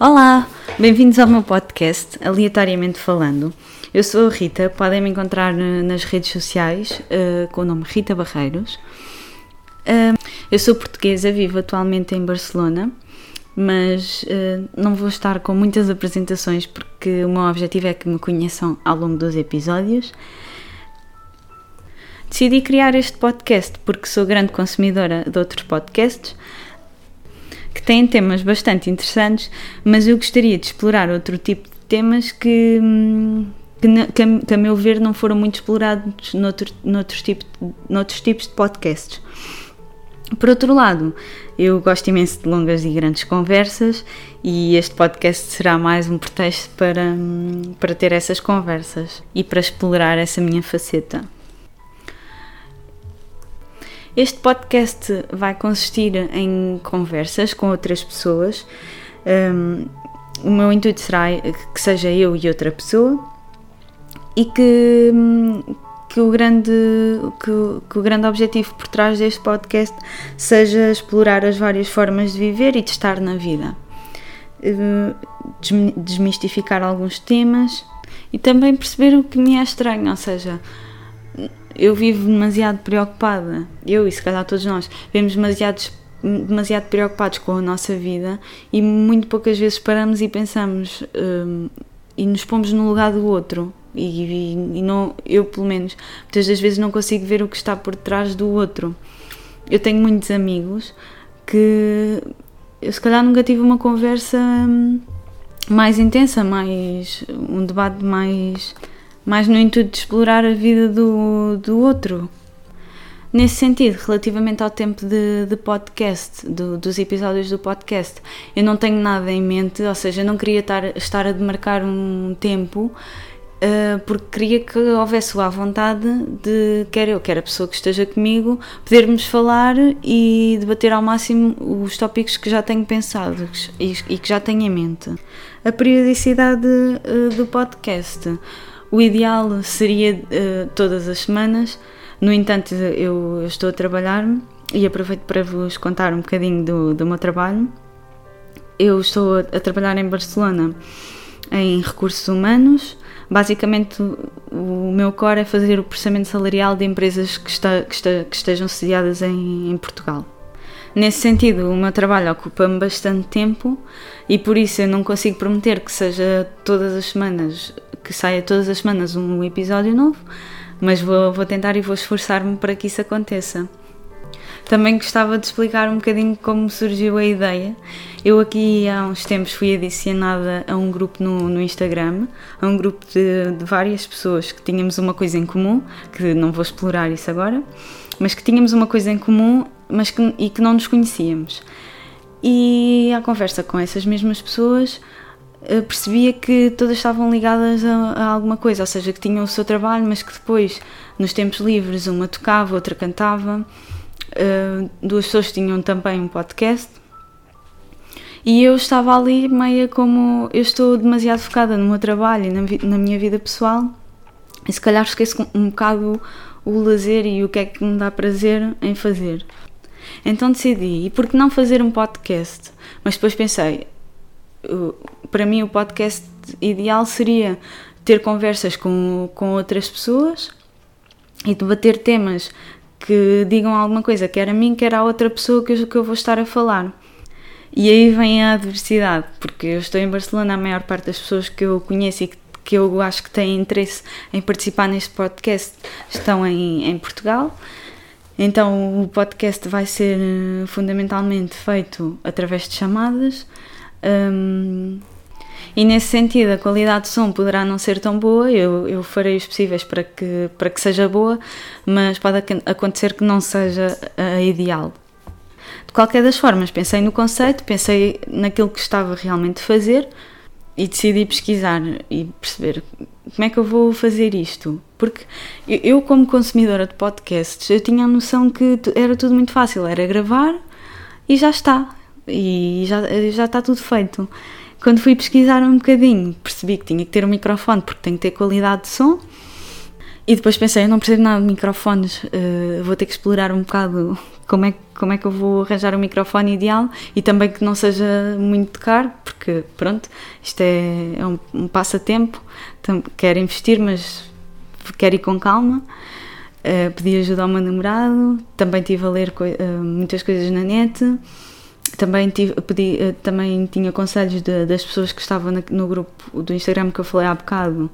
Olá, bem-vindos ao meu podcast, Aleatoriamente Falando. Eu sou a Rita, podem me encontrar nas redes sociais uh, com o nome Rita Barreiros. Uh, eu sou portuguesa, vivo atualmente em Barcelona, mas uh, não vou estar com muitas apresentações porque o meu objetivo é que me conheçam ao longo dos episódios. Decidi criar este podcast porque sou grande consumidora de outros podcasts que têm temas bastante interessantes, mas eu gostaria de explorar outro tipo de temas que, que, que a meu ver não foram muito explorados noutro, noutros, tipo, noutros tipos de podcasts. Por outro lado, eu gosto imenso de longas e grandes conversas e este podcast será mais um pretexto para, hum, para ter essas conversas e para explorar essa minha faceta. Este podcast vai consistir em conversas com outras pessoas. Um, o meu intuito será que seja eu e outra pessoa e que, hum, que, o, grande, que, que o grande objetivo por trás deste podcast seja explorar as várias formas de viver e de estar na vida. Hum, desmistificar alguns temas e também perceber o que me é estranho, ou seja, eu vivo demasiado preocupada, eu e se calhar todos nós, vivemos demasiados, demasiado preocupados com a nossa vida e muito poucas vezes paramos e pensamos um, e nos pomos no lugar do outro. E, e, e, não, eu, pelo menos, muitas das vezes não consigo ver o que está por trás do outro. Eu tenho muitos amigos que eu, se calhar, nunca tive uma conversa hum, mais intensa, mais um debate mais mais no intuito de explorar a vida do, do outro. Nesse sentido, relativamente ao tempo de, de podcast, do, dos episódios do podcast, eu não tenho nada em mente, ou seja, eu não queria estar, estar a demarcar um tempo, uh, porque queria que houvesse a vontade de, quer eu, quer a pessoa que esteja comigo, podermos falar e debater ao máximo os tópicos que já tenho pensados e, e que já tenho em mente. A periodicidade uh, do podcast. O ideal seria uh, todas as semanas, no entanto, eu, estou a trabalhar e aproveito para vos contar um bocadinho do, do meu trabalho. Eu estou a, a trabalhar em Barcelona em recursos humanos. Basicamente, o meu core é fazer o processamento salarial de empresas que, está, que, está, que estejam sediadas em, em Portugal. Nesse sentido, o meu trabalho ocupa-me bastante tempo e por isso eu não consigo prometer que seja todas as semanas que saia todas as semanas um episódio novo, mas vou, vou tentar e vou esforçar-me para que isso aconteça. Também gostava de explicar um bocadinho como surgiu a ideia. Eu aqui há uns tempos fui adicionada a um grupo no, no Instagram, a um grupo de, de, várias pessoas que tínhamos uma coisa em comum, que não vou explorar isso agora, mas que tínhamos uma coisa em comum mas que, e que não nos conhecíamos. E à conversa com essas mesmas pessoas percebia que todas estavam ligadas a, a, alguma coisa, ou seja, que tinham o seu trabalho, mas que depois, nos tempos livres, uma tocava, outra cantava, uh, duas pessoas tinham também um podcast. E eu estava ali meia como eu estou demasiado focada no meu trabalho e na, na minha vida pessoal, e se calhar esqueço um bocado o lazer e o que é que me dá prazer em fazer. Então decidi, e por que não fazer um podcast? Mas depois pensei, para mim o podcast ideal seria ter conversas com, com outras pessoas e debater temas que digam alguma coisa, quer a mim, quer a outra pessoa que eu, que eu vou estar a falar. E aí vem a adversidade, porque eu estou em Barcelona, a maior parte das pessoas que eu conheço e que, que eu acho que têm interesse em participar neste podcast estão em, em Portugal. Então o podcast vai ser eh, fundamentalmente feito através de chamadas um, e nesse sentido, a qualidade de som poderá não ser tão boa, eu, eu farei os possíveis para que, para que seja boa, mas pode acontecer que não seja a ideal. De qualquer das formas, pensei no conceito, pensei naquilo que estava realmente a fazer e decidi pesquisar e perceber como é que eu vou fazer isto. Porque eu, como consumidora de podcasts, eu tinha a noção que era tudo muito fácil, era gravar e já está e já, já está tudo feito. Quando fui pesquisar um bocadinho, percebi que tinha que ter um microfone porque tem que ter qualidade de som E depois pensei, eu não percebo nada de microfones, uh, vou ter que explorar um bocado como é, como é que eu vou arranjar um microfone ideal e também que não seja muito caro, porque pronto, isto é, é um, um, passatempo, quero investir, mas quero ir com calma. Uh, pedi ajuda ao meu namorado, também estive a ler uh, muitas coisas na net, também, tive, pedi, uh, também tinha conselhos de, das pessoas que estavam na, no grupo do Instagram que eu falei há bocado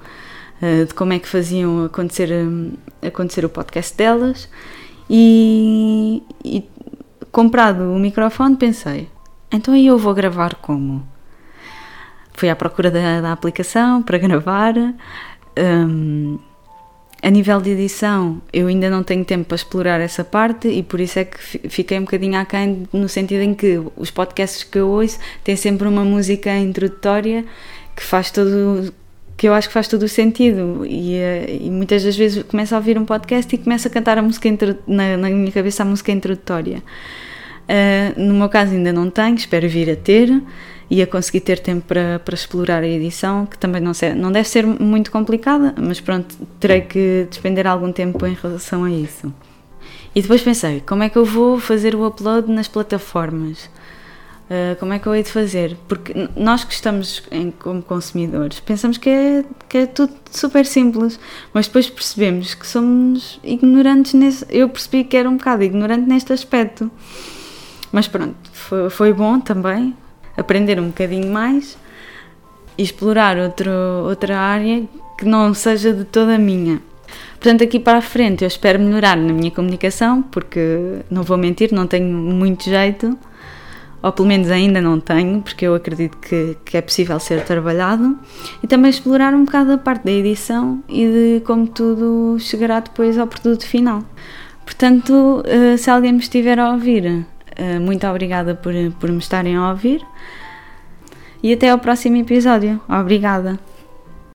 eh, de como é que faziam acontecer, eh, acontecer o podcast delas e, e comprado o microfone pensei, então eu vou gravar como? Fui à procura da, da aplicação para gravar. Um, a nível de edição, eu ainda não tenho tempo para explorar essa parte e por isso é que fiquei um bocadinho aquém no sentido em que os podcasts que eu ouço têm sempre uma música introdutória que faz todo que eu acho que faz todo o sentido. E, eh, e, muitas das vezes começo a ouvir um podcast e começo a cantar a música na, na minha cabeça a música introdutória. Uh, no meu caso ainda não tenho, espero vir a ter e a conseguir ter tempo para, para explorar a edição que também não, sei, não deve ser muito complicada mas pronto, terei que despender algum tempo em relação a isso e depois pensei, como é que eu vou fazer o upload nas plataformas Uh, como é que eu hei de fazer? Porque nós que estamos em, como consumidores pensamos que é, que é tudo super simples, mas depois percebemos que somos ignorantes nesse. Eu percebi que era um bocado ignorante neste aspecto. Mas pronto, foi, foi bom também aprender um bocadinho mais e explorar outro, outra área que não seja de toda a minha. Portanto, aqui para a frente eu espero melhorar na minha comunicação, porque não vou mentir, não tenho muito jeito ou pelo menos ainda não tenho, porque eu acredito que, que é possível ser trabalhado, e também explorar um bocado a parte da edição e de como tudo chegará depois ao produto final. Portanto, eh, se alguém me estiver a ouvir, muito obrigada por, por me estarem a ouvir e até ao próximo episódio. Obrigada!